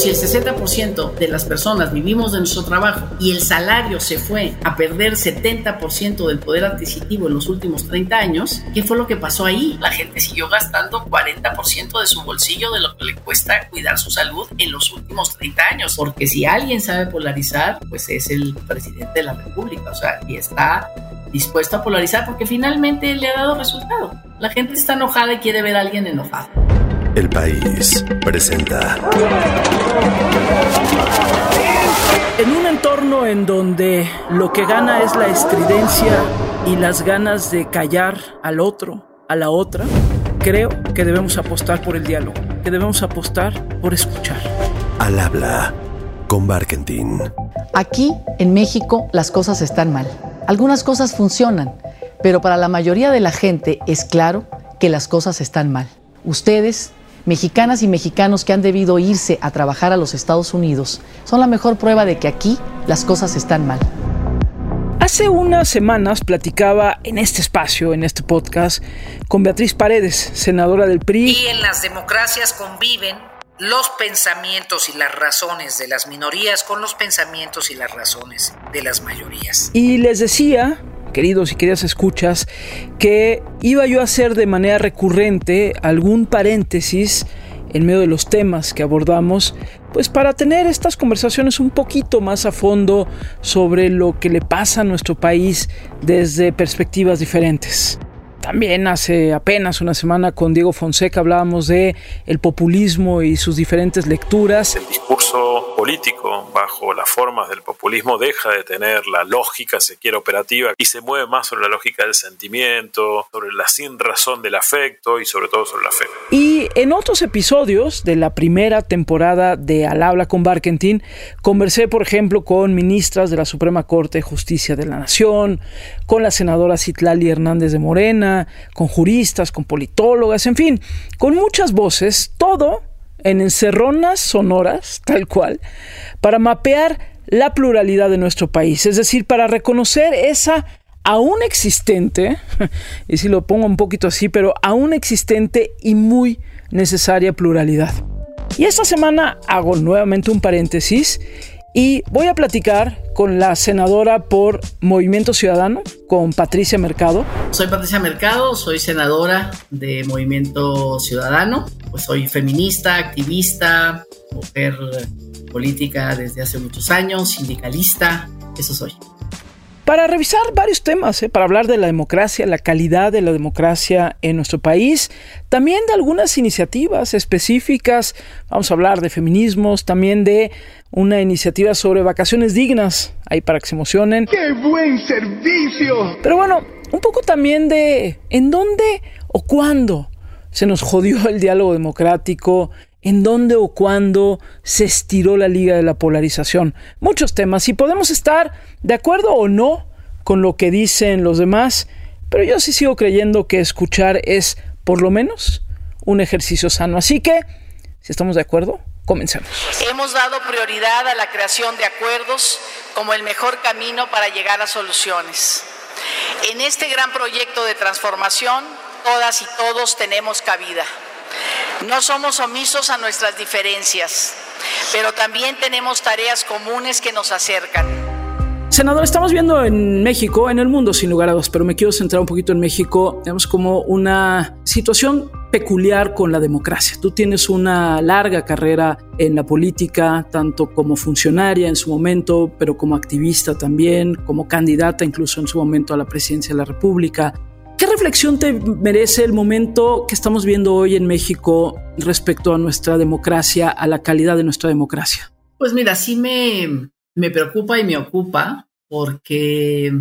si el 60% de las personas vivimos de nuestro trabajo y el salario se fue a perder 70% del poder adquisitivo en los últimos 30 años, ¿qué fue lo que pasó ahí? La gente siguió gastando 40% de su bolsillo de lo que le cuesta cuidar su salud en los últimos 30 años, porque si alguien sabe polarizar, pues es el presidente de la República, o sea, y está dispuesto a polarizar porque finalmente le ha dado resultado. La gente está enojada y quiere ver a alguien enojado. El país presenta. En un entorno en donde lo que gana es la estridencia y las ganas de callar al otro, a la otra, creo que debemos apostar por el diálogo, que debemos apostar por escuchar. Al habla con Barkentin. Aquí, en México, las cosas están mal. Algunas cosas funcionan, pero para la mayoría de la gente es claro que las cosas están mal. Ustedes, mexicanas y mexicanos que han debido irse a trabajar a los Estados Unidos, son la mejor prueba de que aquí las cosas están mal. Hace unas semanas platicaba en este espacio, en este podcast, con Beatriz Paredes, senadora del PRI. Y en las democracias conviven los pensamientos y las razones de las minorías con los pensamientos y las razones de las mayorías. Y les decía, queridos y queridas escuchas, que iba yo a hacer de manera recurrente algún paréntesis en medio de los temas que abordamos, pues para tener estas conversaciones un poquito más a fondo sobre lo que le pasa a nuestro país desde perspectivas diferentes. También hace apenas una semana con Diego Fonseca hablábamos de el populismo y sus diferentes lecturas. El discurso político bajo las formas del populismo deja de tener la lógica, se quiere, operativa y se mueve más sobre la lógica del sentimiento, sobre la sin razón del afecto y sobre todo sobre la fe. Y en otros episodios de la primera temporada de Al habla con Barkentin, conversé, por ejemplo, con ministras de la Suprema Corte de Justicia de la Nación, con la senadora Citlali Hernández de Morena, con juristas, con politólogas, en fin, con muchas voces, todo en encerronas sonoras, tal cual, para mapear la pluralidad de nuestro país, es decir, para reconocer esa aún existente, y si lo pongo un poquito así, pero aún existente y muy necesaria pluralidad. Y esta semana hago nuevamente un paréntesis y voy a platicar con la senadora por Movimiento Ciudadano, con Patricia Mercado. Soy Patricia Mercado, soy senadora de Movimiento Ciudadano, pues soy feminista, activista, mujer política desde hace muchos años, sindicalista, eso soy para revisar varios temas, ¿eh? para hablar de la democracia, la calidad de la democracia en nuestro país, también de algunas iniciativas específicas, vamos a hablar de feminismos, también de una iniciativa sobre vacaciones dignas, ahí para que se emocionen. ¡Qué buen servicio! Pero bueno, un poco también de en dónde o cuándo se nos jodió el diálogo democrático, en dónde o cuándo se estiró la liga de la polarización. Muchos temas y podemos estar de acuerdo o no con lo que dicen los demás, pero yo sí sigo creyendo que escuchar es, por lo menos, un ejercicio sano. Así que, si estamos de acuerdo, comencemos. Hemos dado prioridad a la creación de acuerdos como el mejor camino para llegar a soluciones. En este gran proyecto de transformación, todas y todos tenemos cabida. No somos omisos a nuestras diferencias, pero también tenemos tareas comunes que nos acercan. Senador, estamos viendo en México, en el mundo sin lugar a dudas, pero me quiero centrar un poquito en México, digamos como una situación peculiar con la democracia. Tú tienes una larga carrera en la política, tanto como funcionaria en su momento, pero como activista también, como candidata incluso en su momento a la presidencia de la República. ¿Qué reflexión te merece el momento que estamos viendo hoy en México respecto a nuestra democracia, a la calidad de nuestra democracia? Pues mira, sí me, me preocupa y me ocupa porque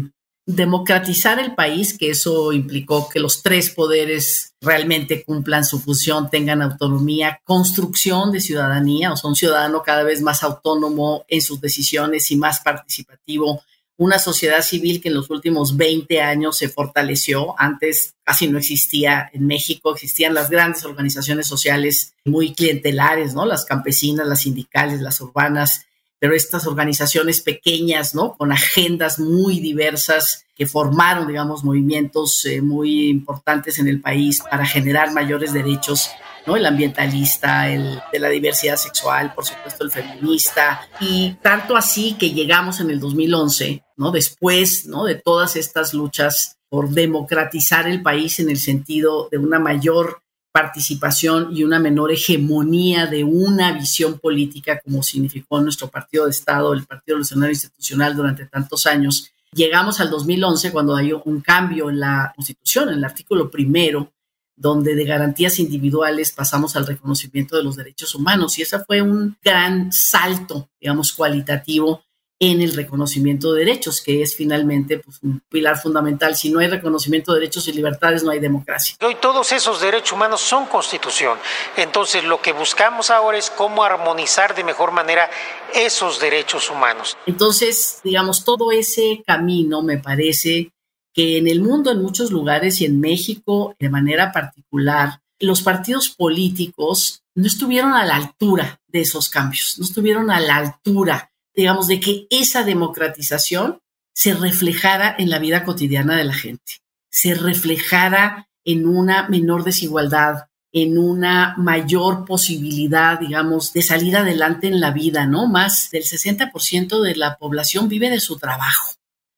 democratizar el país, que eso implicó que los tres poderes realmente cumplan su función, tengan autonomía, construcción de ciudadanía, o sea, un ciudadano cada vez más autónomo en sus decisiones y más participativo una sociedad civil que en los últimos 20 años se fortaleció. Antes casi no existía en México, existían las grandes organizaciones sociales muy clientelares, ¿no? Las campesinas, las sindicales, las urbanas, pero estas organizaciones pequeñas, ¿no? Con agendas muy diversas que formaron, digamos, movimientos eh, muy importantes en el país para generar mayores derechos ¿no? El ambientalista, el de la diversidad sexual, por supuesto el feminista, y tanto así que llegamos en el 2011, ¿no? Después, ¿no? De todas estas luchas por democratizar el país en el sentido de una mayor participación y una menor hegemonía de una visión política como significó nuestro partido de Estado, el Partido Revolucionario Institucional durante tantos años. Llegamos al 2011 cuando hay un cambio en la Constitución, en el artículo primero, donde de garantías individuales pasamos al reconocimiento de los derechos humanos y ese fue un gran salto, digamos, cualitativo en el reconocimiento de derechos, que es finalmente pues, un pilar fundamental. Si no hay reconocimiento de derechos y libertades, no hay democracia. Hoy todos esos derechos humanos son constitución. Entonces, lo que buscamos ahora es cómo armonizar de mejor manera esos derechos humanos. Entonces, digamos, todo ese camino me parece que en el mundo, en muchos lugares y en México de manera particular, los partidos políticos no estuvieron a la altura de esos cambios, no estuvieron a la altura digamos, de que esa democratización se reflejara en la vida cotidiana de la gente, se reflejara en una menor desigualdad, en una mayor posibilidad, digamos, de salir adelante en la vida, ¿no? Más del 60% de la población vive de su trabajo,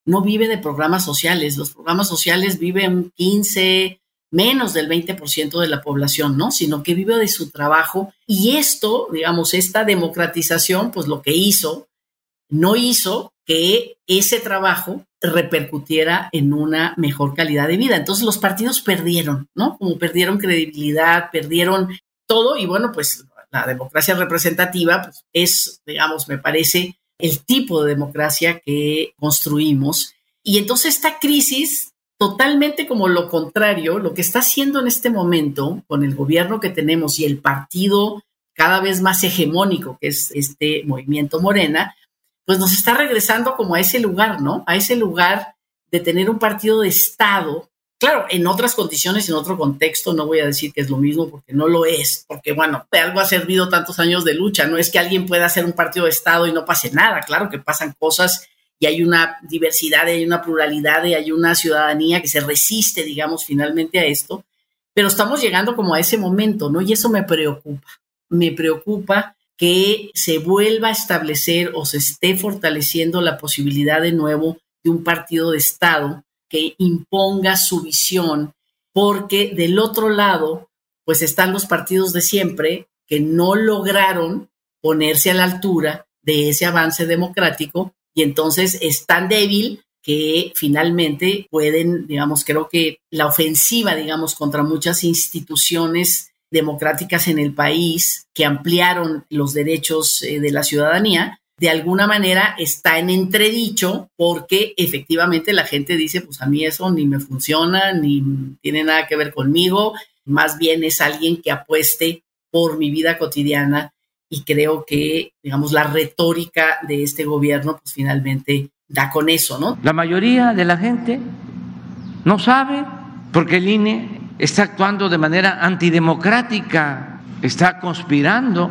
no vive de programas sociales. Los programas sociales viven 15, menos del 20% de la población, ¿no? Sino que vive de su trabajo. Y esto, digamos, esta democratización, pues lo que hizo no hizo que ese trabajo repercutiera en una mejor calidad de vida. Entonces los partidos perdieron, ¿no? Como perdieron credibilidad, perdieron todo y bueno, pues la democracia representativa pues, es, digamos, me parece el tipo de democracia que construimos. Y entonces esta crisis, totalmente como lo contrario, lo que está haciendo en este momento con el gobierno que tenemos y el partido cada vez más hegemónico que es este movimiento Morena, pues nos está regresando como a ese lugar, ¿no? A ese lugar de tener un partido de Estado. Claro, en otras condiciones, en otro contexto, no voy a decir que es lo mismo porque no lo es, porque bueno, de algo ha servido tantos años de lucha, no es que alguien pueda hacer un partido de Estado y no pase nada, claro que pasan cosas y hay una diversidad, y hay una pluralidad, y hay una ciudadanía que se resiste, digamos, finalmente a esto, pero estamos llegando como a ese momento, ¿no? Y eso me preocupa, me preocupa que se vuelva a establecer o se esté fortaleciendo la posibilidad de nuevo de un partido de Estado que imponga su visión, porque del otro lado, pues están los partidos de siempre que no lograron ponerse a la altura de ese avance democrático y entonces es tan débil que finalmente pueden, digamos, creo que la ofensiva, digamos, contra muchas instituciones democráticas en el país que ampliaron los derechos eh, de la ciudadanía, de alguna manera está en entredicho porque efectivamente la gente dice, pues a mí eso ni me funciona, ni tiene nada que ver conmigo, más bien es alguien que apueste por mi vida cotidiana y creo que, digamos, la retórica de este gobierno, pues finalmente da con eso, ¿no? La mayoría de la gente no sabe porque el INE está actuando de manera antidemocrática, está conspirando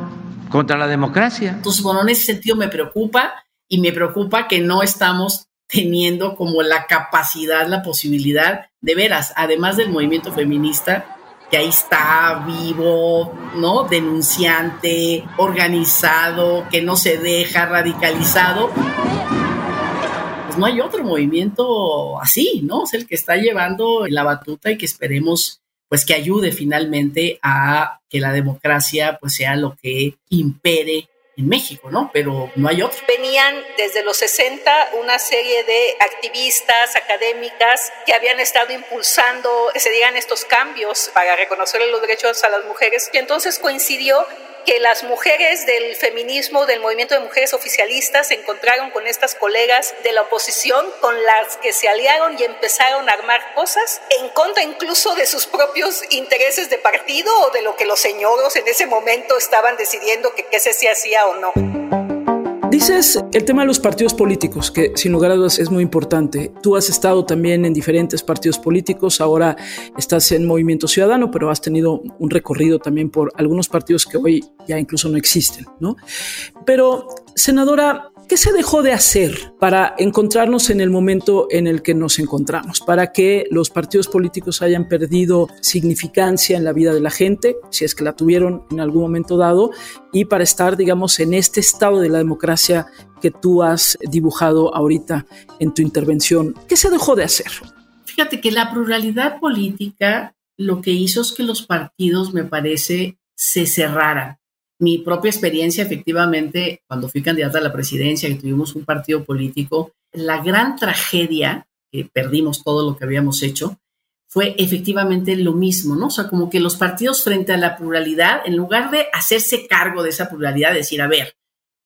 contra la democracia. Entonces, bueno, en ese sentido me preocupa y me preocupa que no estamos teniendo como la capacidad, la posibilidad de veras, además del movimiento feminista, que ahí está vivo, ¿no? Denunciante, organizado, que no se deja radicalizado. Pues no hay otro movimiento así, ¿no? Es el que está llevando la batuta y que esperemos pues que ayude finalmente a que la democracia pues sea lo que impere en México, ¿no? Pero no hay otro. Venían desde los 60 una serie de activistas, académicas que habían estado impulsando que se digan estos cambios para reconocer los derechos a las mujeres y entonces coincidió que las mujeres del feminismo, del movimiento de mujeres oficialistas, se encontraron con estas colegas de la oposición con las que se aliaron y empezaron a armar cosas en contra incluso de sus propios intereses de partido o de lo que los señoros en ese momento estaban decidiendo que qué se hacía o no. Dices el tema de los partidos políticos, que sin lugar a dudas es muy importante. Tú has estado también en diferentes partidos políticos, ahora estás en Movimiento Ciudadano, pero has tenido un recorrido también por algunos partidos que hoy ya incluso no existen, ¿no? Pero, senadora, ¿Qué se dejó de hacer para encontrarnos en el momento en el que nos encontramos? Para que los partidos políticos hayan perdido significancia en la vida de la gente, si es que la tuvieron en algún momento dado, y para estar, digamos, en este estado de la democracia que tú has dibujado ahorita en tu intervención. ¿Qué se dejó de hacer? Fíjate que la pluralidad política lo que hizo es que los partidos, me parece, se cerraran mi propia experiencia, efectivamente, cuando fui candidata a la presidencia y tuvimos un partido político, la gran tragedia, que perdimos todo lo que habíamos hecho, fue efectivamente lo mismo, ¿no? O sea, como que los partidos frente a la pluralidad, en lugar de hacerse cargo de esa pluralidad, decir, a ver,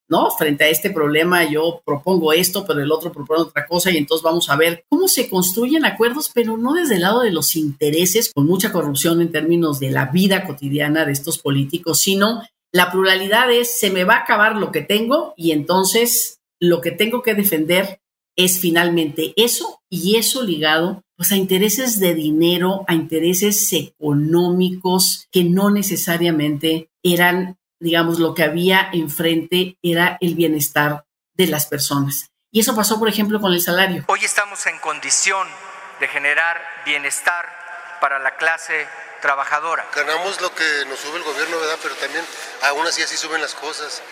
¿no? Frente a este problema yo propongo esto, pero el otro propone otra cosa y entonces vamos a ver cómo se construyen acuerdos, pero no desde el lado de los intereses, con mucha corrupción en términos de la vida cotidiana de estos políticos, sino la pluralidad es, se me va a acabar lo que tengo y entonces lo que tengo que defender es finalmente eso y eso ligado pues a intereses de dinero, a intereses económicos que no necesariamente eran, digamos, lo que había enfrente era el bienestar de las personas. Y eso pasó, por ejemplo, con el salario. Hoy estamos en condición de generar bienestar para la clase trabajadora. Ganamos lo que nos sube el gobierno, ¿verdad? Pero también aún así así suben las cosas.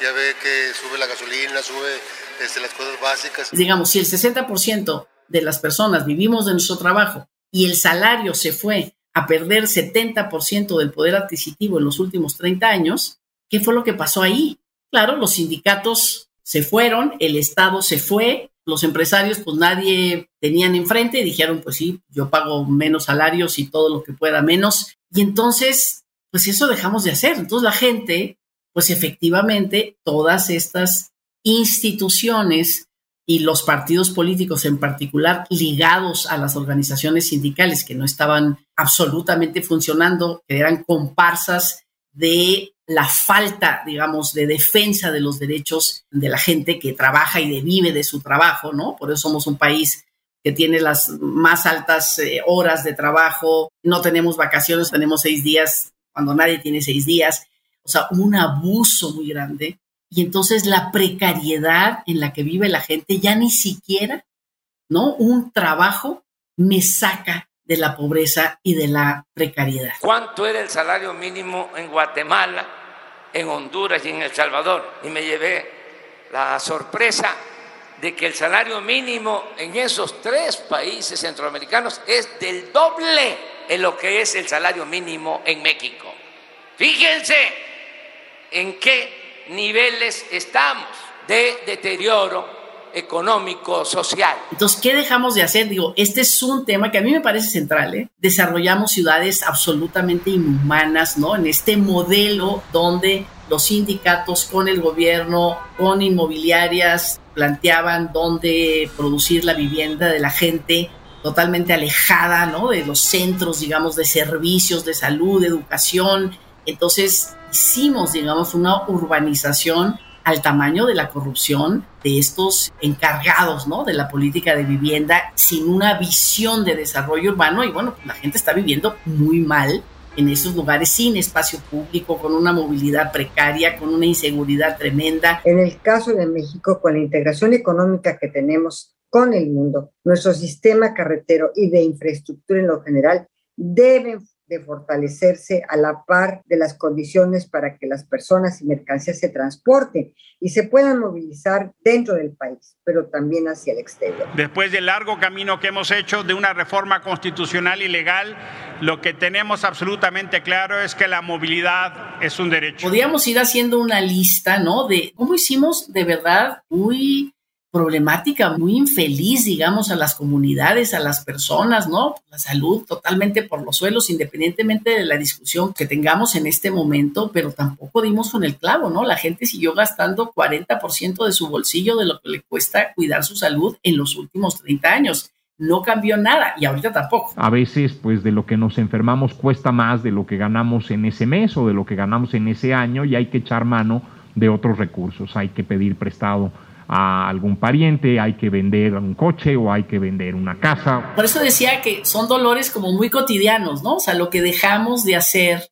Ya ve que sube la gasolina, sube este, las cosas básicas. Digamos, si el 60% de las personas vivimos de nuestro trabajo y el salario se fue a perder 70% del poder adquisitivo en los últimos 30 años, ¿qué fue lo que pasó ahí? Claro, los sindicatos se fueron, el Estado se fue, los empresarios pues nadie tenían enfrente y dijeron pues sí, yo pago menos salarios y todo lo que pueda menos. Y entonces, pues eso dejamos de hacer. Entonces la gente, pues efectivamente, todas estas instituciones y los partidos políticos en particular ligados a las organizaciones sindicales que no estaban absolutamente funcionando, que eran comparsas de la falta, digamos, de defensa de los derechos de la gente que trabaja y vive de su trabajo, ¿no? Por eso somos un país que tiene las más altas eh, horas de trabajo, no tenemos vacaciones, tenemos seis días cuando nadie tiene seis días, o sea, un abuso muy grande. Y entonces la precariedad en la que vive la gente ya ni siquiera, ¿no? Un trabajo me saca de la pobreza y de la precariedad. ¿Cuánto era el salario mínimo en Guatemala, en Honduras y en El Salvador? Y me llevé la sorpresa de que el salario mínimo en esos tres países centroamericanos es del doble en lo que es el salario mínimo en México. Fíjense en qué niveles estamos de deterioro económico, social. Entonces, ¿qué dejamos de hacer? Digo, este es un tema que a mí me parece central. ¿eh? Desarrollamos ciudades absolutamente inhumanas, ¿no? En este modelo donde los sindicatos con el gobierno, con inmobiliarias, planteaban dónde producir la vivienda de la gente totalmente alejada, ¿no? De los centros, digamos, de servicios, de salud, de educación. Entonces, hicimos, digamos, una urbanización al tamaño de la corrupción de estos encargados ¿no? de la política de vivienda sin una visión de desarrollo urbano y bueno, la gente está viviendo muy mal en esos lugares sin espacio público, con una movilidad precaria, con una inseguridad tremenda. En el caso de México, con la integración económica que tenemos con el mundo, nuestro sistema carretero y de infraestructura en lo general deben de fortalecerse a la par de las condiciones para que las personas y mercancías se transporten y se puedan movilizar dentro del país, pero también hacia el exterior. Después del largo camino que hemos hecho de una reforma constitucional y legal, lo que tenemos absolutamente claro es que la movilidad es un derecho. Podríamos ir haciendo una lista, ¿no? De cómo hicimos de verdad muy problemática muy infeliz, digamos, a las comunidades, a las personas, ¿no? La salud totalmente por los suelos, independientemente de la discusión que tengamos en este momento, pero tampoco dimos con el clavo, ¿no? La gente siguió gastando 40% de su bolsillo de lo que le cuesta cuidar su salud en los últimos 30 años. No cambió nada y ahorita tampoco. A veces, pues de lo que nos enfermamos cuesta más de lo que ganamos en ese mes o de lo que ganamos en ese año y hay que echar mano de otros recursos, hay que pedir prestado a algún pariente, hay que vender un coche o hay que vender una casa. Por eso decía que son dolores como muy cotidianos, ¿no? O sea, lo que dejamos de hacer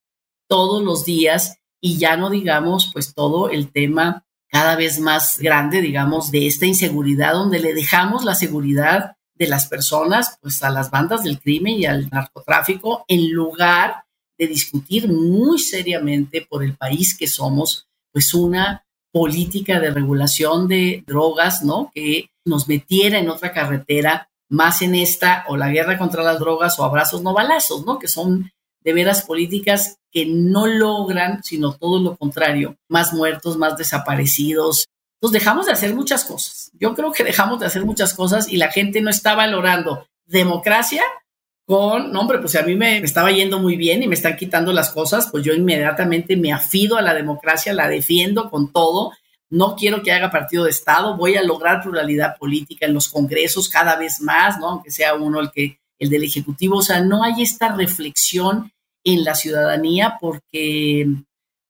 todos los días y ya no digamos pues todo el tema cada vez más grande, digamos, de esta inseguridad, donde le dejamos la seguridad de las personas, pues a las bandas del crimen y al narcotráfico, en lugar de discutir muy seriamente por el país que somos, pues una política de regulación de drogas, ¿no? Que nos metiera en otra carretera, más en esta, o la guerra contra las drogas, o abrazos no balazos, ¿no? Que son de veras políticas que no logran, sino todo lo contrario, más muertos, más desaparecidos. Entonces dejamos de hacer muchas cosas. Yo creo que dejamos de hacer muchas cosas y la gente no está valorando democracia con, no, hombre, pues a mí me, estaba yendo muy bien y me están quitando las cosas, pues yo inmediatamente me afido a la democracia, la defiendo con todo. No quiero que haga partido de Estado, voy a lograr pluralidad política en los congresos cada vez más, ¿no? Aunque sea uno el que, el del Ejecutivo. O sea, no hay esta reflexión en la ciudadanía porque,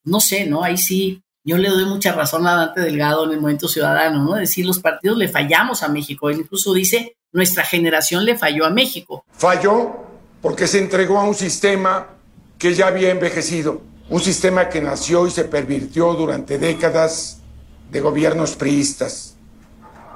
no sé, ¿no? Ahí sí, yo le doy mucha razón a Dante Delgado en el momento ciudadano, ¿no? Decir, los partidos le fallamos a México. Él incluso dice, nuestra generación le falló a México. Falló porque se entregó a un sistema que ya había envejecido, un sistema que nació y se pervirtió durante décadas de gobiernos priistas,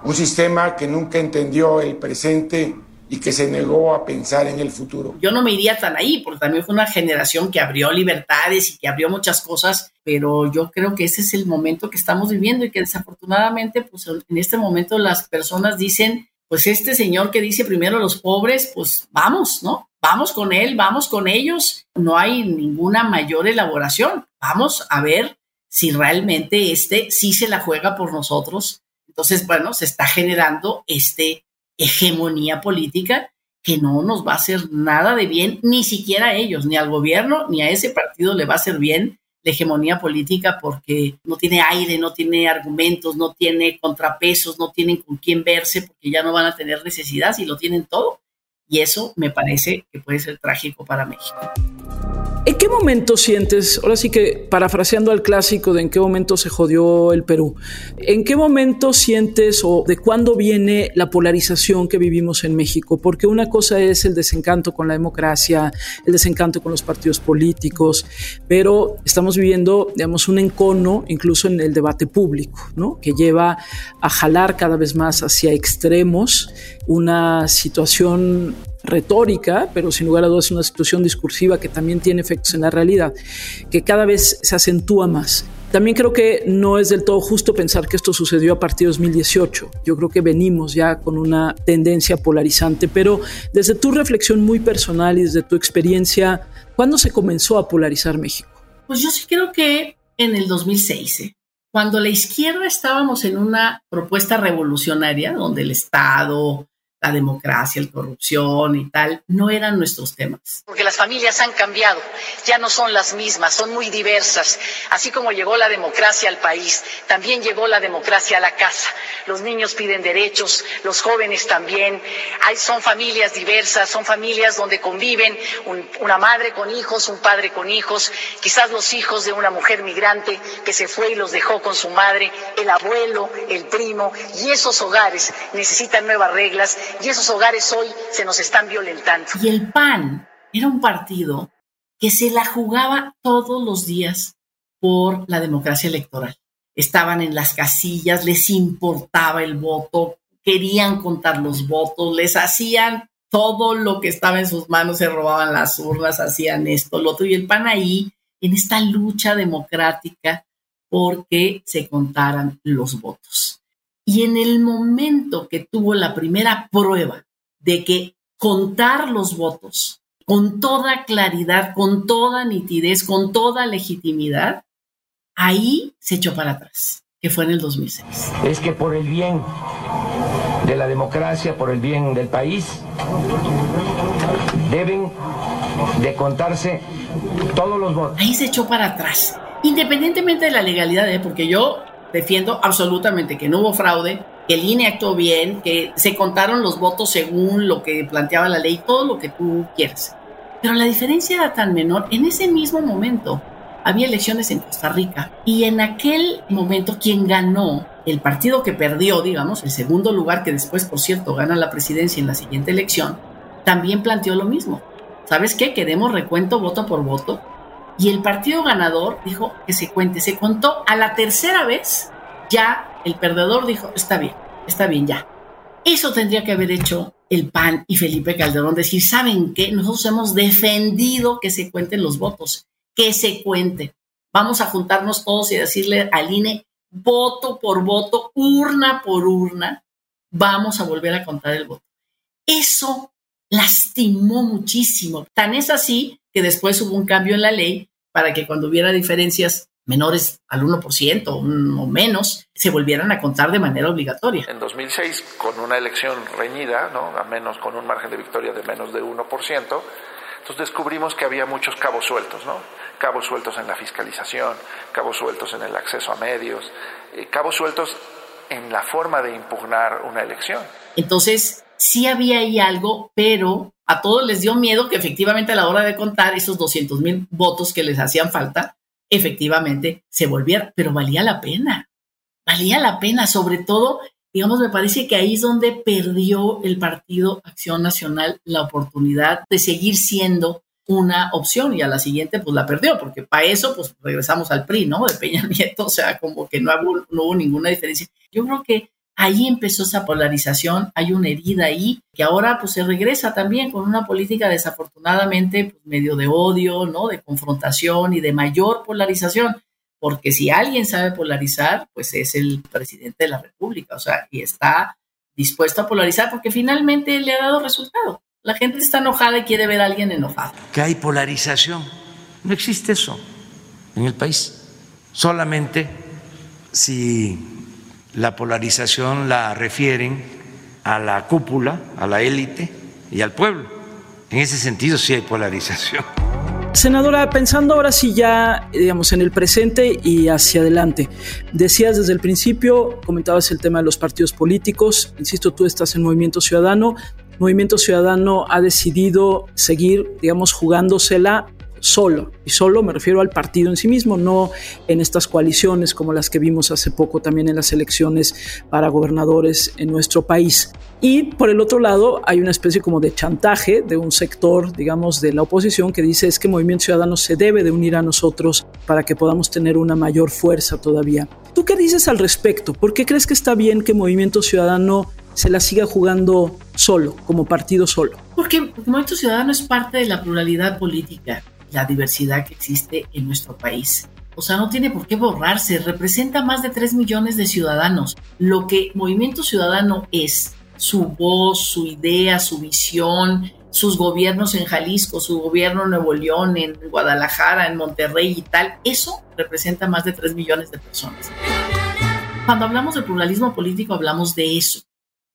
un sistema que nunca entendió el presente y que se negó a pensar en el futuro. Yo no me iría tan ahí, porque también fue una generación que abrió libertades y que abrió muchas cosas, pero yo creo que ese es el momento que estamos viviendo y que desafortunadamente, pues en este momento las personas dicen, pues este señor que dice primero los pobres, pues vamos, ¿no? Vamos con él, vamos con ellos. No hay ninguna mayor elaboración. Vamos a ver si realmente este sí se la juega por nosotros. Entonces, bueno, se está generando este hegemonía política que no nos va a hacer nada de bien, ni siquiera a ellos, ni al gobierno, ni a ese partido le va a hacer bien la hegemonía política porque no tiene aire, no tiene argumentos, no tiene contrapesos, no tienen con quién verse porque ya no van a tener necesidad si lo tienen todo. Y eso me parece que puede ser trágico para México. ¿En qué momento sientes, ahora sí que parafraseando al clásico de en qué momento se jodió el Perú, en qué momento sientes o de cuándo viene la polarización que vivimos en México? Porque una cosa es el desencanto con la democracia, el desencanto con los partidos políticos, pero estamos viviendo, digamos, un encono incluso en el debate público, ¿no? Que lleva a jalar cada vez más hacia extremos una situación retórica, pero sin lugar a dudas una situación discursiva que también tiene efectos en la realidad, que cada vez se acentúa más. También creo que no es del todo justo pensar que esto sucedió a partir de 2018. Yo creo que venimos ya con una tendencia polarizante, pero desde tu reflexión muy personal y desde tu experiencia, ¿cuándo se comenzó a polarizar México? Pues yo sí creo que en el 2006, ¿eh? cuando la izquierda estábamos en una propuesta revolucionaria donde el Estado, la democracia, la corrupción y tal, no eran nuestros temas. Porque las familias han cambiado, ya no son las mismas, son muy diversas. Así como llegó la democracia al país, también llegó la democracia a la casa. Los niños piden derechos, los jóvenes también. Hay, son familias diversas, son familias donde conviven una madre con hijos, un padre con hijos, quizás los hijos de una mujer migrante que se fue y los dejó con su madre, el abuelo, el primo, y esos hogares necesitan nuevas reglas y esos hogares hoy se nos están violentando. Y el PAN era un partido que se la jugaba todos los días por la democracia electoral. Estaban en las casillas, les importaba el voto, querían contar los votos, les hacían todo lo que estaba en sus manos, se robaban las urnas, hacían esto, lo otro, y el PAN ahí, en esta lucha democrática, porque se contaran los votos. Y en el momento que tuvo la primera prueba de que contar los votos con toda claridad, con toda nitidez, con toda legitimidad, ahí se echó para atrás, que fue en el 2006. Es que por el bien de la democracia, por el bien del país, deben de contarse todos los votos. Ahí se echó para atrás, independientemente de la legalidad, ¿eh? porque yo defiendo absolutamente que no hubo fraude, que el INE actuó bien, que se contaron los votos según lo que planteaba la ley, todo lo que tú quieras. Pero la diferencia era tan menor. En ese mismo momento había elecciones en Costa Rica y en aquel momento quien ganó, el partido que perdió, digamos, el segundo lugar que después, por cierto, gana la presidencia en la siguiente elección, también planteó lo mismo. ¿Sabes qué? Queremos recuento voto por voto y el partido ganador dijo que se cuente. Se contó a la tercera vez ya el perdedor dijo, está bien, está bien, ya. Eso tendría que haber hecho el PAN y Felipe Calderón, decir, ¿saben qué? Nosotros hemos defendido que se cuenten los votos, que se cuenten. Vamos a juntarnos todos y decirle al INE, voto por voto, urna por urna, vamos a volver a contar el voto. Eso lastimó muchísimo. Tan es así que después hubo un cambio en la ley para que cuando hubiera diferencias menores al 1% o menos, se volvieran a contar de manera obligatoria. En 2006, con una elección reñida, ¿no? a menos con un margen de victoria de menos de 1%, entonces descubrimos que había muchos cabos sueltos, ¿no? Cabos sueltos en la fiscalización, cabos sueltos en el acceso a medios, eh, cabos sueltos en la forma de impugnar una elección. Entonces, sí había ahí algo, pero a todos les dio miedo que efectivamente a la hora de contar esos 200 mil votos que les hacían falta, efectivamente se volviera, pero valía la pena, valía la pena, sobre todo, digamos, me parece que ahí es donde perdió el Partido Acción Nacional la oportunidad de seguir siendo una opción y a la siguiente pues la perdió, porque para eso pues regresamos al PRI, ¿no? De Peña Nieto, o sea, como que no hubo, no hubo ninguna diferencia. Yo creo que ahí empezó esa polarización, hay una herida ahí que ahora pues se regresa también con una política desafortunadamente pues, medio de odio, ¿no? De confrontación y de mayor polarización, porque si alguien sabe polarizar, pues es el presidente de la República, o sea, y está dispuesto a polarizar porque finalmente le ha dado resultado. La gente está enojada y quiere ver a alguien enojado. Que hay polarización. No existe eso en el país. Solamente si la polarización la refieren a la cúpula, a la élite y al pueblo. En ese sentido sí hay polarización. Senadora, pensando ahora sí ya, digamos, en el presente y hacia adelante, decías desde el principio, comentabas el tema de los partidos políticos, insisto, tú estás en Movimiento Ciudadano, Movimiento Ciudadano ha decidido seguir, digamos, jugándosela solo. Y solo me refiero al partido en sí mismo, no en estas coaliciones como las que vimos hace poco también en las elecciones para gobernadores en nuestro país. Y por el otro lado, hay una especie como de chantaje de un sector, digamos, de la oposición que dice es que Movimiento Ciudadano se debe de unir a nosotros para que podamos tener una mayor fuerza todavía. ¿Tú qué dices al respecto? ¿Por qué crees que está bien que Movimiento Ciudadano se la siga jugando solo, como partido solo? Porque Movimiento Ciudadano es parte de la pluralidad política la diversidad que existe en nuestro país. O sea, no tiene por qué borrarse, representa más de 3 millones de ciudadanos. Lo que Movimiento Ciudadano es, su voz, su idea, su visión, sus gobiernos en Jalisco, su gobierno en Nuevo León, en Guadalajara, en Monterrey y tal, eso representa más de 3 millones de personas. Cuando hablamos de pluralismo político hablamos de eso.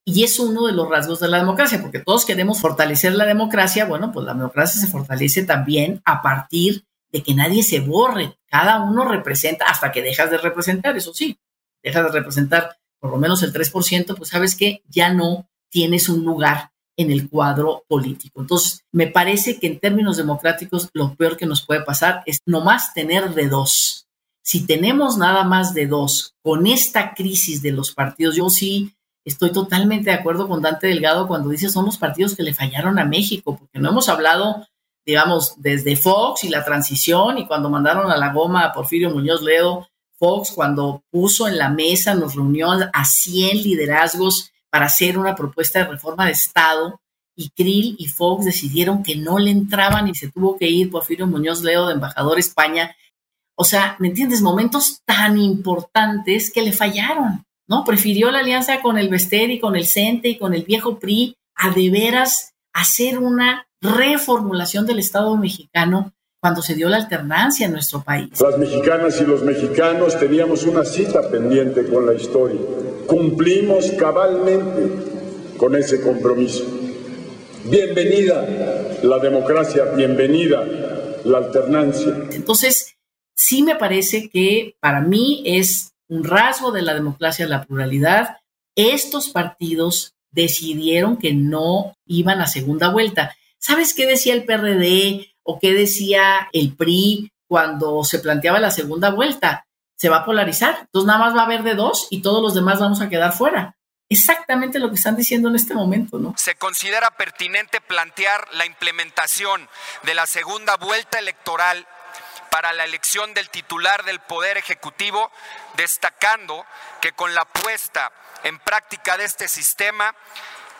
Y es uno de los rasgos de la democracia, porque todos queremos fortalecer la democracia. Bueno, pues la democracia se fortalece también a partir de que nadie se borre. Cada uno representa hasta que dejas de representar, eso sí, dejas de representar por lo menos el 3%, pues sabes que ya no tienes un lugar en el cuadro político. Entonces, me parece que en términos democráticos lo peor que nos puede pasar es nomás tener de dos. Si tenemos nada más de dos con esta crisis de los partidos, yo sí estoy totalmente de acuerdo con Dante Delgado cuando dice son los partidos que le fallaron a México, porque no hemos hablado, digamos, desde Fox y la transición y cuando mandaron a la goma a Porfirio Muñoz Ledo, Fox cuando puso en la mesa, nos reunió a 100 liderazgos para hacer una propuesta de reforma de Estado y Krill y Fox decidieron que no le entraban y se tuvo que ir Porfirio Muñoz Ledo de embajador a España. O sea, ¿me entiendes? Momentos tan importantes que le fallaron. ¿No? Prefirió la alianza con el Bester y con el CENTE y con el viejo PRI a de veras hacer una reformulación del Estado mexicano cuando se dio la alternancia en nuestro país. Las mexicanas y los mexicanos teníamos una cita pendiente con la historia. Cumplimos cabalmente con ese compromiso. Bienvenida la democracia, bienvenida la alternancia. Entonces, sí me parece que para mí es un rasgo de la democracia la pluralidad, estos partidos decidieron que no iban a segunda vuelta. ¿Sabes qué decía el PRD o qué decía el PRI cuando se planteaba la segunda vuelta? Se va a polarizar, entonces nada más va a haber de dos y todos los demás vamos a quedar fuera. Exactamente lo que están diciendo en este momento, ¿no? Se considera pertinente plantear la implementación de la segunda vuelta electoral para la elección del titular del Poder Ejecutivo, destacando que con la puesta en práctica de este sistema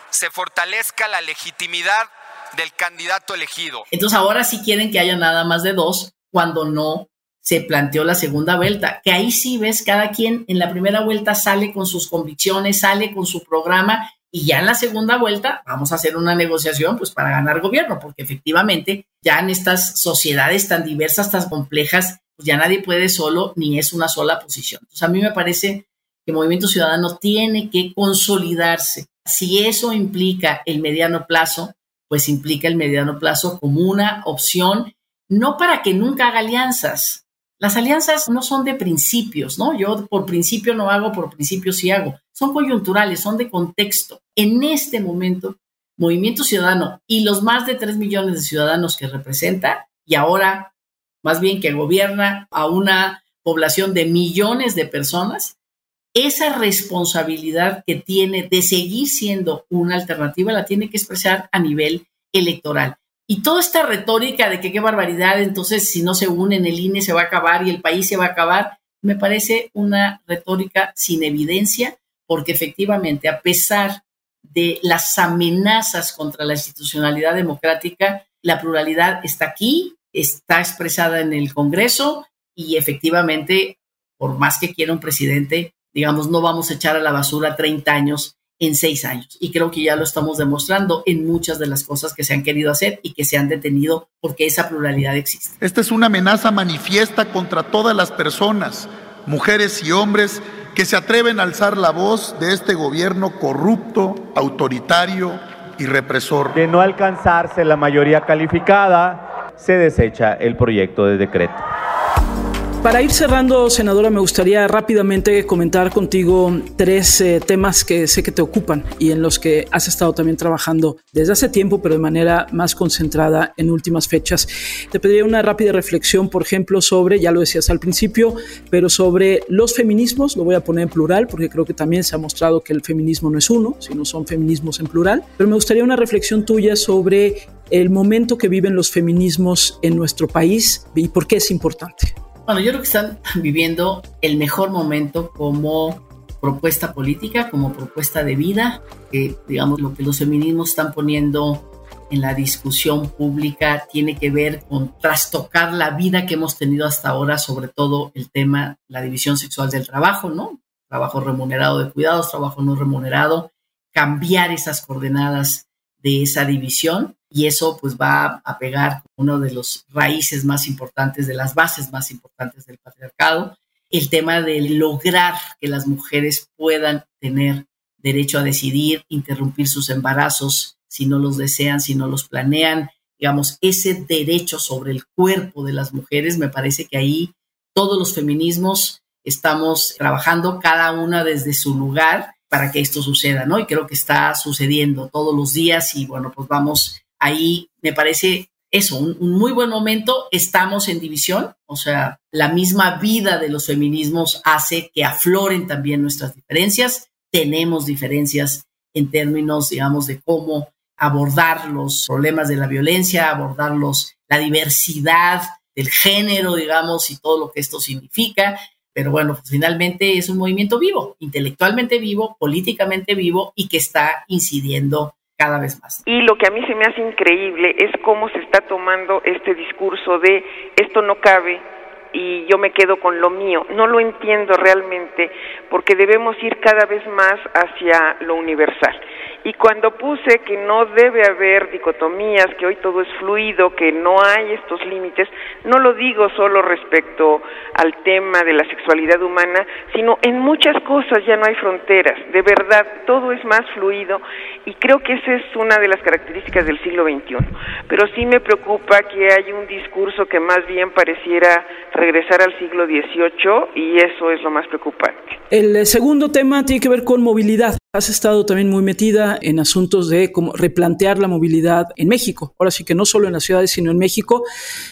se fortalezca la legitimidad del candidato elegido. Entonces ahora sí quieren que haya nada más de dos cuando no se planteó la segunda vuelta, que ahí sí ves cada quien en la primera vuelta sale con sus convicciones, sale con su programa y ya en la segunda vuelta vamos a hacer una negociación pues para ganar gobierno, porque efectivamente ya en estas sociedades tan diversas, tan complejas, pues ya nadie puede solo ni es una sola posición. Entonces a mí me parece que Movimiento Ciudadano tiene que consolidarse. Si eso implica el mediano plazo, pues implica el mediano plazo como una opción, no para que nunca haga alianzas. Las alianzas no son de principios, ¿no? Yo por principio no hago, por principio sí hago. Son coyunturales, son de contexto. En este momento, Movimiento Ciudadano y los más de tres millones de ciudadanos que representa, y ahora más bien que gobierna a una población de millones de personas, esa responsabilidad que tiene de seguir siendo una alternativa la tiene que expresar a nivel electoral. Y toda esta retórica de que qué barbaridad, entonces si no se unen el INE se va a acabar y el país se va a acabar, me parece una retórica sin evidencia, porque efectivamente, a pesar de las amenazas contra la institucionalidad democrática, la pluralidad está aquí, está expresada en el Congreso y efectivamente, por más que quiera un presidente, digamos, no vamos a echar a la basura 30 años en seis años. Y creo que ya lo estamos demostrando en muchas de las cosas que se han querido hacer y que se han detenido porque esa pluralidad existe. Esta es una amenaza manifiesta contra todas las personas, mujeres y hombres, que se atreven a alzar la voz de este gobierno corrupto, autoritario y represor. De no alcanzarse la mayoría calificada, se desecha el proyecto de decreto. Para ir cerrando, senadora, me gustaría rápidamente comentar contigo tres eh, temas que sé que te ocupan y en los que has estado también trabajando desde hace tiempo, pero de manera más concentrada en últimas fechas. Te pediría una rápida reflexión, por ejemplo, sobre, ya lo decías al principio, pero sobre los feminismos, lo voy a poner en plural porque creo que también se ha mostrado que el feminismo no es uno, sino son feminismos en plural, pero me gustaría una reflexión tuya sobre el momento que viven los feminismos en nuestro país y por qué es importante. Bueno, yo creo que están viviendo el mejor momento como propuesta política, como propuesta de vida, que digamos lo que los feminismos están poniendo en la discusión pública tiene que ver con trastocar la vida que hemos tenido hasta ahora, sobre todo el tema, la división sexual del trabajo, ¿no? Trabajo remunerado de cuidados, trabajo no remunerado, cambiar esas coordenadas de esa división y eso pues va a pegar uno de los raíces más importantes, de las bases más importantes del patriarcado, el tema de lograr que las mujeres puedan tener derecho a decidir, interrumpir sus embarazos si no los desean, si no los planean, digamos, ese derecho sobre el cuerpo de las mujeres, me parece que ahí todos los feminismos estamos trabajando cada una desde su lugar para que esto suceda, ¿no? Y creo que está sucediendo todos los días y bueno, pues vamos ahí, me parece eso, un, muy buen momento. Estamos en división, o sea, la misma vida de los feminismos hace que afloren también nuestras diferencias. Tenemos diferencias en términos, digamos, de cómo abordar los problemas de la violencia, abordarlos, la diversidad del género, digamos, y todo lo que esto significa. Pero bueno, pues finalmente es un movimiento vivo, intelectualmente vivo, políticamente vivo y que está incidiendo cada vez más. Y lo que a mí se me hace increíble es cómo se está tomando este discurso de esto no cabe y yo me quedo con lo mío. No lo entiendo realmente porque debemos ir cada vez más hacia lo universal. Y cuando puse que no debe haber dicotomías, que hoy todo es fluido, que no hay estos límites, no lo digo solo respecto al tema de la sexualidad humana, sino en muchas cosas ya no hay fronteras. De verdad, todo es más fluido y creo que esa es una de las características del siglo XXI. Pero sí me preocupa que hay un discurso que más bien pareciera regresar al siglo XVIII y eso es lo más preocupante. El segundo tema tiene que ver con movilidad. Has estado también muy metida en asuntos de cómo replantear la movilidad en México. Ahora sí que no solo en las ciudades, sino en México.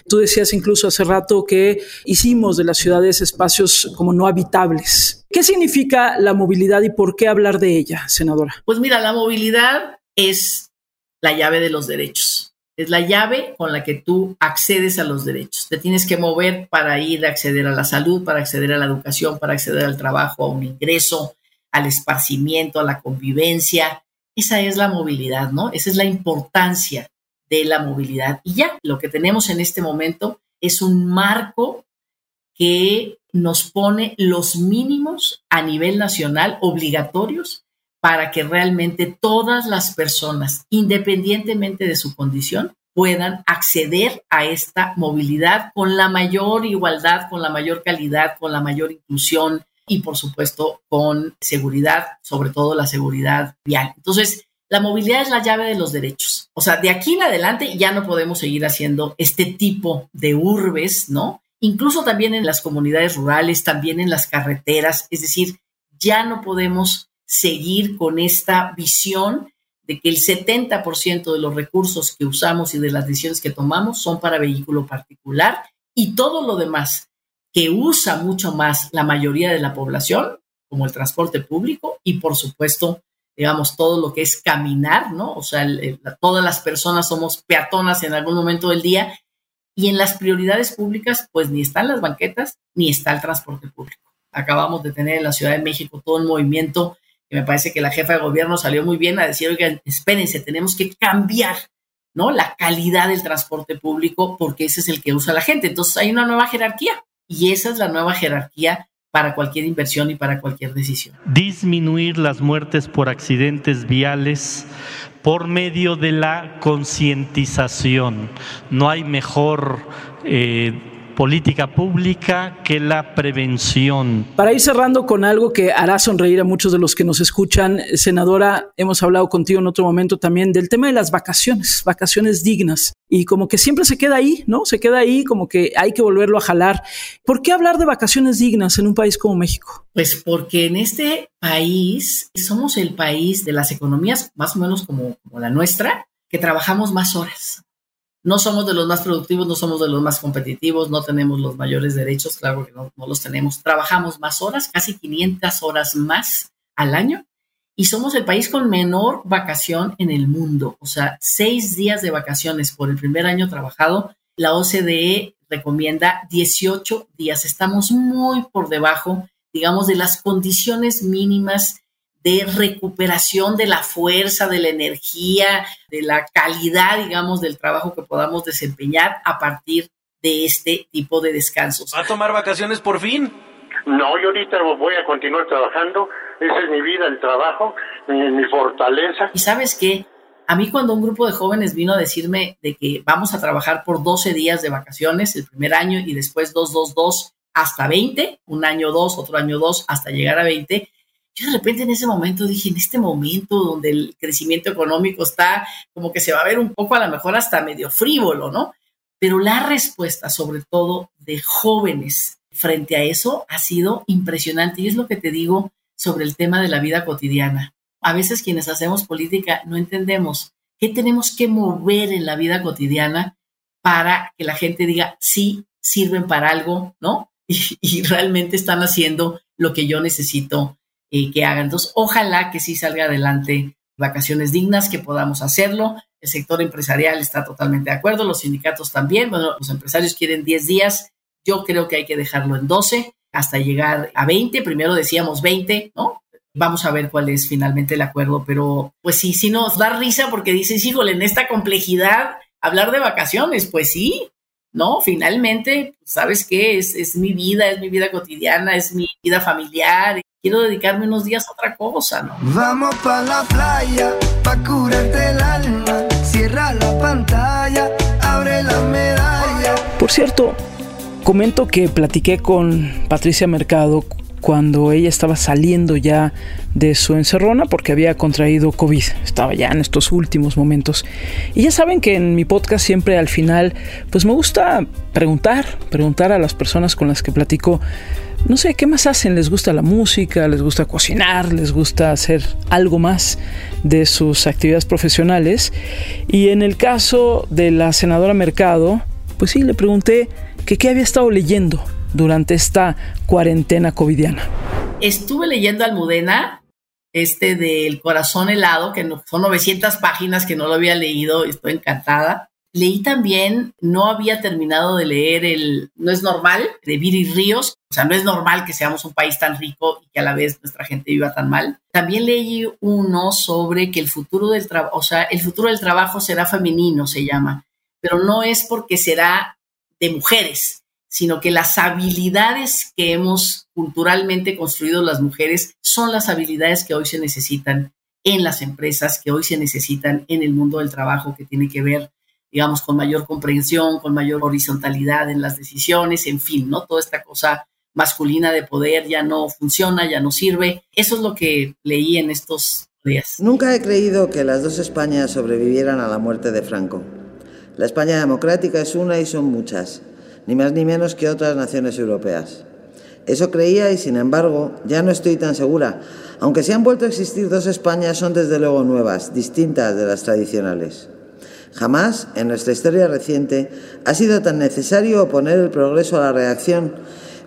Tú decías incluso hace rato que hicimos de las ciudades espacios como no habitables. ¿Qué significa la movilidad y por qué hablar de ella, senadora? Pues mira, la movilidad es la llave de los derechos. Es la llave con la que tú accedes a los derechos. Te tienes que mover para ir a acceder a la salud, para acceder a la educación, para acceder al trabajo, a un ingreso, al esparcimiento, a la convivencia. Esa es la movilidad, ¿no? Esa es la importancia de la movilidad. Y ya, lo que tenemos en este momento es un marco que nos pone los mínimos a nivel nacional obligatorios para que realmente todas las personas, independientemente de su condición, puedan acceder a esta movilidad con la mayor igualdad, con la mayor calidad, con la mayor inclusión y, por supuesto, con seguridad, sobre todo la seguridad vial. Entonces, la movilidad es la llave de los derechos. O sea, de aquí en adelante ya no podemos seguir haciendo este tipo de urbes, ¿no? Incluso también en las comunidades rurales, también en las carreteras. Es decir, ya no podemos seguir con esta visión de que el 70% de los recursos que usamos y de las decisiones que tomamos son para vehículo particular y todo lo demás que usa mucho más la mayoría de la población, como el transporte público y por supuesto, digamos, todo lo que es caminar, ¿no? O sea, todas las personas somos peatonas en algún momento del día y en las prioridades públicas, pues ni están las banquetas ni está el transporte público. Acabamos de tener en la Ciudad de México todo un movimiento me parece que la jefa de gobierno salió muy bien a decir, oigan, espérense, tenemos que cambiar, ¿no? La calidad del transporte público porque ese es el que usa la gente. Entonces hay una nueva jerarquía y esa es la nueva jerarquía para cualquier inversión y para cualquier decisión. Disminuir las muertes por accidentes viales por medio de la concientización. No hay mejor eh, política pública que la prevención. Para ir cerrando con algo que hará sonreír a muchos de los que nos escuchan, senadora, hemos hablado contigo en otro momento también del tema de las vacaciones, vacaciones dignas. Y como que siempre se queda ahí, ¿no? Se queda ahí, como que hay que volverlo a jalar. ¿Por qué hablar de vacaciones dignas en un país como México? Pues porque en este país somos el país de las economías más o menos como, como la nuestra, que trabajamos más horas. No somos de los más productivos, no somos de los más competitivos, no tenemos los mayores derechos, claro que no, los tenemos. Trabajamos más horas, casi 500 horas más al año, y somos el país con menor vacación en el mundo. O sea, seis días de vacaciones por el primer año trabajado. La OCDE recomienda 18 días. Estamos muy por debajo, digamos, de las condiciones mínimas de recuperación de la fuerza, de la energía, de la calidad, digamos, del trabajo que podamos desempeñar a partir de este tipo de descansos. ¿Va a tomar vacaciones por fin? No, yo ahorita voy a continuar trabajando. Esa es mi vida, el trabajo, mi, fortaleza. Y sabes qué? A mí cuando un grupo de jóvenes vino a decirme de que vamos a trabajar por 12 días de vacaciones el primer año y después 2, 2, 2 hasta 20, un año 2, otro año 2 hasta llegar a 20, yo de repente en ese momento dije, en este momento donde el crecimiento económico está como que se va a ver un poco a lo mejor hasta medio frívolo, ¿no? Pero la respuesta, sobre todo de jóvenes frente a eso, ha sido impresionante. Y es lo que te digo sobre el tema de la vida cotidiana. A veces quienes hacemos política no entendemos qué tenemos que mover en la vida cotidiana para que la gente diga, sí, sirven para algo, ¿no? Y, y realmente están haciendo lo que yo necesito que hagan. Entonces, ojalá que sí salga adelante vacaciones dignas, que podamos hacerlo. El sector empresarial está totalmente de acuerdo, los sindicatos también. Bueno, los empresarios quieren 10 días, yo creo que hay que dejarlo en 12 hasta llegar a 20. Primero decíamos 20, ¿no? Vamos a ver cuál es finalmente el acuerdo, pero pues sí, sí nos da risa porque dices, híjole, en esta complejidad, hablar de vacaciones, pues sí, ¿no? Finalmente, ¿sabes qué? Es, es mi vida, es mi vida cotidiana, es mi vida familiar, quiero dedicarme unos días a otra cosa, ¿no? Vamos pa' la playa, pa' curarte el alma, cierra la pantalla, abre la medalla. Por cierto, comento que platiqué con Patricia Mercado cuando ella estaba saliendo ya de su encerrona porque había contraído COVID. Estaba ya en estos últimos momentos. Y ya saben que en mi podcast siempre al final, pues me gusta preguntar, preguntar a las personas con las que platico no sé, ¿qué más hacen? ¿Les gusta la música? ¿Les gusta cocinar? ¿Les gusta hacer algo más de sus actividades profesionales? Y en el caso de la senadora Mercado, pues sí, le pregunté qué había estado leyendo durante esta cuarentena covidiana. Estuve leyendo Almudena, este del corazón helado, que son 900 páginas que no lo había leído, estoy encantada. Leí también, no había terminado de leer el No es normal de Viri Ríos, o sea, no es normal que seamos un país tan rico y que a la vez nuestra gente viva tan mal. También leí uno sobre que el futuro del trabajo, o sea, el futuro del trabajo será femenino, se llama, pero no es porque será de mujeres, sino que las habilidades que hemos culturalmente construido las mujeres son las habilidades que hoy se necesitan en las empresas, que hoy se necesitan en el mundo del trabajo, que tiene que ver digamos, con mayor comprensión, con mayor horizontalidad en las decisiones, en fin, ¿no? Toda esta cosa masculina de poder ya no funciona, ya no sirve. Eso es lo que leí en estos días. Nunca he creído que las dos Españas sobrevivieran a la muerte de Franco. La España democrática es una y son muchas, ni más ni menos que otras naciones europeas. Eso creía y sin embargo ya no estoy tan segura. Aunque se han vuelto a existir dos Españas, son desde luego nuevas, distintas de las tradicionales. Jamás en nuestra historia reciente ha sido tan necesario oponer el progreso a la reacción,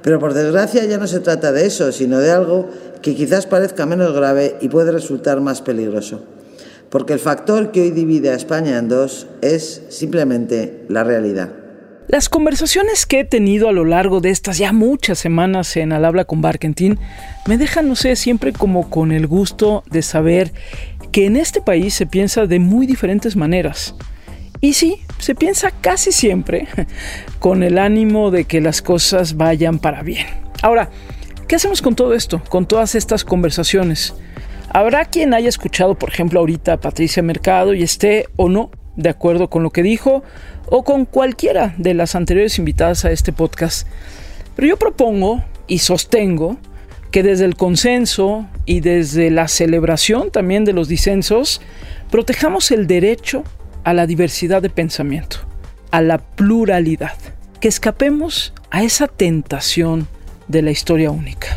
pero por desgracia ya no se trata de eso, sino de algo que quizás parezca menos grave y puede resultar más peligroso. Porque el factor que hoy divide a España en dos es simplemente la realidad. Las conversaciones que he tenido a lo largo de estas ya muchas semanas en Al habla con Barkentin me dejan, no sé, siempre como con el gusto de saber que en este país se piensa de muy diferentes maneras. Y sí, se piensa casi siempre con el ánimo de que las cosas vayan para bien. Ahora, ¿qué hacemos con todo esto, con todas estas conversaciones? Habrá quien haya escuchado, por ejemplo, ahorita a Patricia Mercado y esté o no de acuerdo con lo que dijo o con cualquiera de las anteriores invitadas a este podcast. Pero yo propongo y sostengo que desde el consenso y desde la celebración también de los disensos, protejamos el derecho a la diversidad de pensamiento, a la pluralidad, que escapemos a esa tentación de la historia única.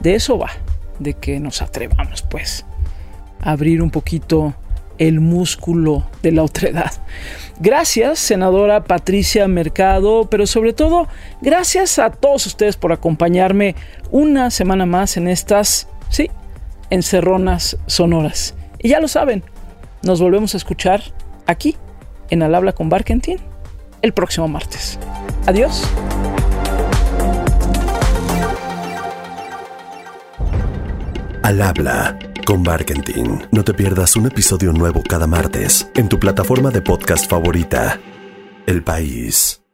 De eso va, de que nos atrevamos pues a abrir un poquito el músculo de la otredad. Gracias, senadora Patricia Mercado, pero sobre todo, gracias a todos ustedes por acompañarme una semana más en estas, sí, encerronas sonoras. Y ya lo saben, nos volvemos a escuchar aquí en Al Habla con Barkentin el próximo martes. Adiós. Al Habla con Barkentin. No te pierdas un episodio nuevo cada martes en tu plataforma de podcast favorita. El País.